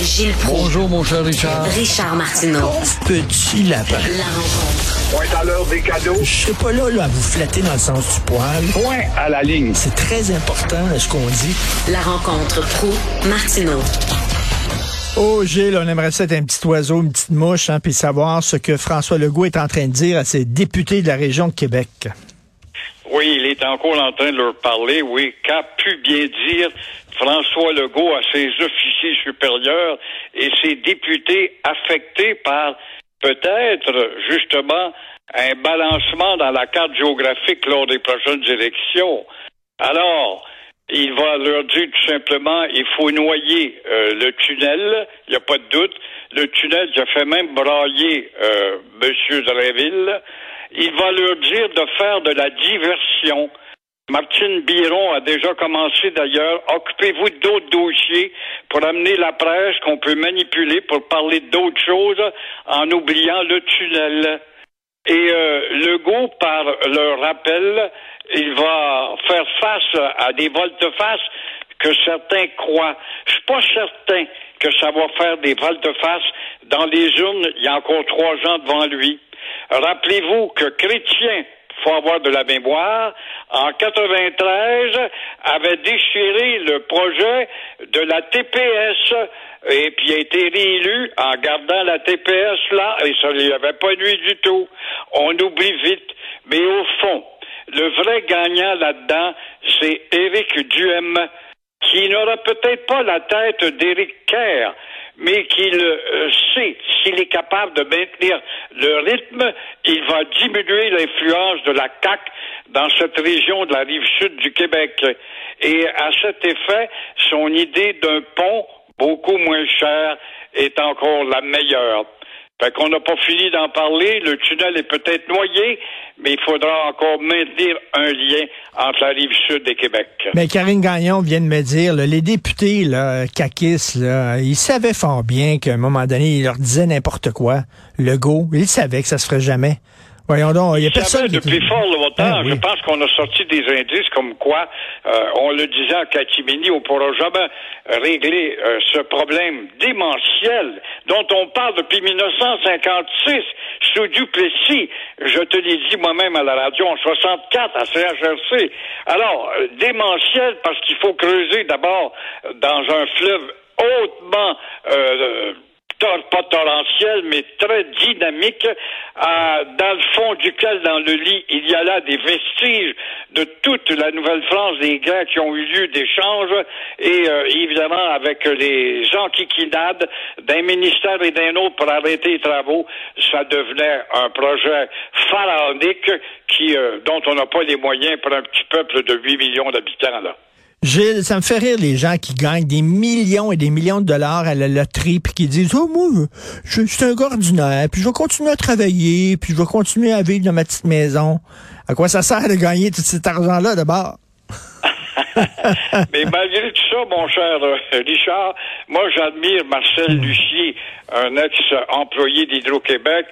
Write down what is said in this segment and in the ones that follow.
Gilles Proulx. Bonjour, mon cher Richard. Richard Martineau. Petit lapin. La rencontre. Point à l'heure des cadeaux. Je serai pas là, là à vous flatter dans le sens du poil. Point à la ligne. C'est très important, ce qu'on dit. La rencontre pro martineau Oh, Gilles, on aimerait ça être un petit oiseau, une petite mouche, hein, puis savoir ce que François Legault est en train de dire à ses députés de la région de Québec. Il est encore en train de leur parler, oui. Qu'a pu bien dire François Legault à ses officiers supérieurs et ses députés affectés par peut-être justement un balancement dans la carte géographique lors des prochaines élections. Alors, il va leur dire tout simplement, il faut noyer euh, le tunnel, il n'y a pas de doute. Le tunnel a fait même brailler euh, M. Dreville. Il va leur dire de faire de la diversion. Martine Biron a déjà commencé d'ailleurs. Occupez-vous d'autres dossiers pour amener la presse qu'on peut manipuler pour parler d'autres choses en oubliant le tunnel. Et euh, Legault, par le rappel, il va faire face à des volte-face que certains croient. Je suis pas certain que ça va faire des volte-face. Dans les urnes, il y a encore trois ans devant lui. Rappelez-vous que Chrétien, faut avoir de la mémoire, en 93, avait déchiré le projet de la TPS et puis a été réélu en gardant la TPS là et ça lui avait pas nuit du tout. On oublie vite. Mais au fond, le vrai gagnant là-dedans, c'est Éric Duhem, qui n'aura peut-être pas la tête d'Éric Kerr, mais qu'il euh, sait s'il est capable de maintenir le rythme, il va diminuer l'influence de la CAC dans cette région de la rive sud du Québec. Et à cet effet, son idée d'un pont beaucoup moins cher est encore la meilleure. Fait qu'on n'a pas fini d'en parler. Le tunnel est peut-être noyé, mais il faudra encore maintenir un lien entre la rive sud et Québec. Mais Karine Gagnon vient de me dire, les députés là, là, ils savaient fort bien qu'à un moment donné, ils leur disaient n'importe quoi. Legault, ils savaient que ça se ferait jamais. Voyons donc, il y a personne. fort longtemps. Ah, oui. Je pense qu'on a sorti des indices comme quoi, euh, on le disait à Catimini, on pourra jamais régler euh, ce problème démentiel dont on parle depuis 1956 sous Duplessis. Je te l'ai dit moi-même à la radio en 64 à CHRC. Alors, euh, démentiel parce qu'il faut creuser d'abord dans un fleuve hautement euh, tor- pas torrentiel, mais très dynamique, euh, dans le fond duquel, dans le lit, il y a là des vestiges de toute la Nouvelle-France, des guerres qui ont eu lieu, d'échanges, et euh, évidemment avec les gens qui d'un ministère et d'un autre pour arrêter les travaux, ça devenait un projet pharaonique qui, euh, dont on n'a pas les moyens pour un petit peuple de 8 millions d'habitants. là. Gilles, ça me fait rire les gens qui gagnent des millions et des millions de dollars à la loterie puis qui disent oh moi je, je suis un gars ordinaire puis je vais continuer à travailler puis je vais continuer à vivre dans ma petite maison. À quoi ça sert de gagner tout cet argent là d'abord Mais malgré tout ça, mon cher euh, Richard, moi j'admire Marcel Lucier, un ex-employé d'Hydro-Québec,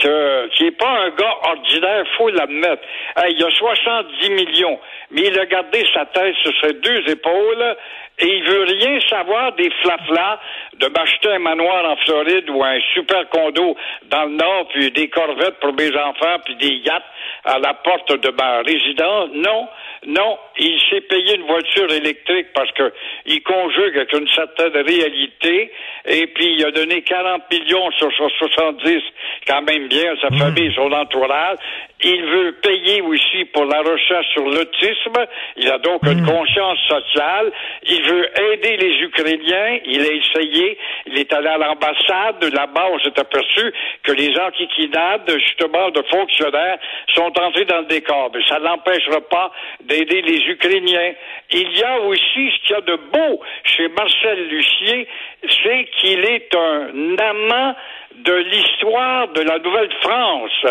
que, qui pas un gars ordinaire, faut l'admettre. Hey, il a 70 millions, mais il a gardé sa tête sur ses deux épaules et il veut rien savoir des flaflas de m'acheter un manoir en Floride ou un super condo dans le Nord, puis des corvettes pour mes enfants, puis des yachts à la porte de ma résidence. Non, non, il s'est payé une voiture électrique parce que il conjugue avec une certaine réalité, et puis il a donné 40 millions sur son 70, quand même bien, sa famille, son entourage. Il veut payer aussi pour la recherche sur l'autisme. Il a donc une conscience sociale. Il veut aider les Ukrainiens. Il a essayé. Il est allé à l'ambassade. Là-bas, on s'est aperçu que les antiquinades, justement, de fonctionnaires sont entrés dans le décor. Mais ça n'empêchera pas d'aider les Ukrainiens. Il y a aussi ce qu'il y a de beau chez Marcel Lucier, c'est qu'il est un amant de l'histoire de la Nouvelle-France.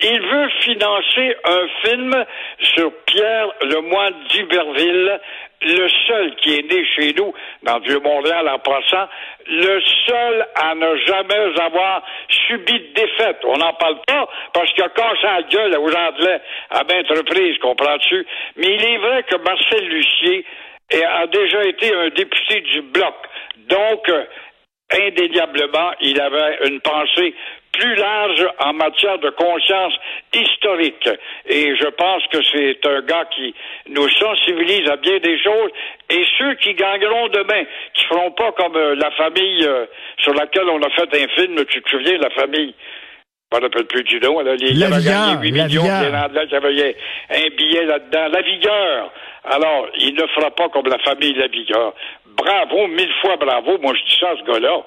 Il veut financer un film sur Pierre le moine d'Iberville, le seul qui est né chez nous, dans le Vieux-Montréal en passant, le seul à ne jamais avoir subi de défaite. On n'en parle pas parce qu'il a cassé la gueule aux Anglais à maintes reprises, comprends-tu? Mais il est vrai que Marcel Lucier a déjà été un député du Bloc. Donc, indéniablement, il avait une pensée plus large en matière de conscience historique. Et je pense que c'est un gars qui nous sensibilise à bien des choses. Et ceux qui gagneront demain, qui feront pas comme euh, la famille euh, sur laquelle on a fait un film, tu te souviens, la famille? Ne rappelle plus du nom, là, les, La qui avaient vigueur, gagné 8 la millions, vigueur. les un billet là-dedans. La vigueur. Alors, il ne fera pas comme la famille La Vigueur. Bravo, mille fois bravo. Moi, je dis ça à ce gars-là.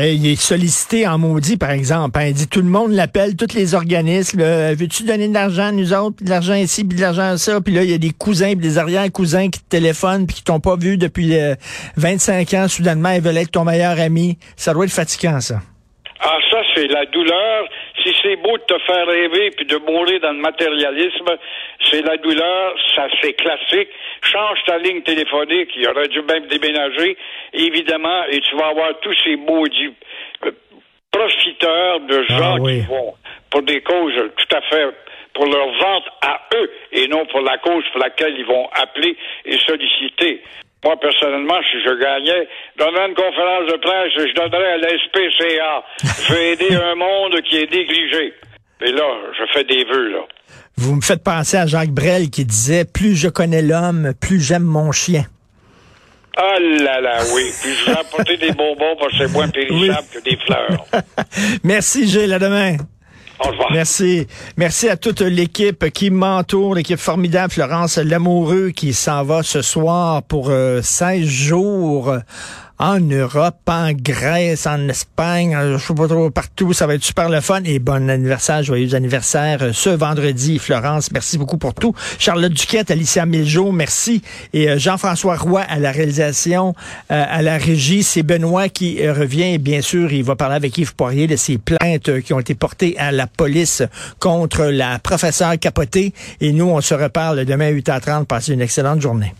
Il est sollicité en maudit, par exemple. hein. Il dit tout le monde l'appelle, tous les organismes. là, Veux-tu donner de l'argent à nous autres, puis de l'argent ici, puis de l'argent à ça? Puis là, il y a des cousins, puis des arrière-cousins qui te téléphonent, puis qui t'ont pas vu depuis euh, 25 ans. Soudainement, ils veulent être ton meilleur ami. Ça doit être fatigant, ça. Ah, ça, c'est la douleur. Si c'est beau de te faire rêver puis de mourir dans le matérialisme, c'est la douleur, ça c'est classique. Change ta ligne téléphonique, il aurait dû même déménager, évidemment, et tu vas avoir tous ces maudits euh, profiteurs de gens Ah oui. qui vont pour des causes tout à fait pour leur vente à eux et non pour la cause pour laquelle ils vont appeler et solliciter. Moi, personnellement, si je gagnais, donnerais une conférence de presse, je donnerais à la SPCA. Je vais aider un monde qui est négligé. Et là, je fais des vœux, là. Vous me faites penser à Jacques Brel qui disait Plus je connais l'homme, plus j'aime mon chien. Ah là là, oui. Puis je vais apporter des bonbons parce que c'est moins périssable que des fleurs. Merci, Gilles. À demain. Merci. Merci à toute l'équipe qui m'entoure, l'équipe formidable, Florence Lamoureux qui s'en va ce soir pour euh, 16 jours en Europe, en Grèce, en Espagne, je sais pas trop partout. Ça va être super le fun. Et bon anniversaire, joyeux anniversaire euh, ce vendredi, Florence. Merci beaucoup pour tout. Charlotte Duquette, Alicia Miljo, merci. Et euh, Jean-François Roy à la réalisation, euh, à la régie. C'est Benoît qui revient. Et bien sûr, il va parler avec Yves Poirier de ces plaintes qui ont été portées à la police contre la professeure capotée. Et nous, on se reparle demain à 8h30. Passez une excellente journée.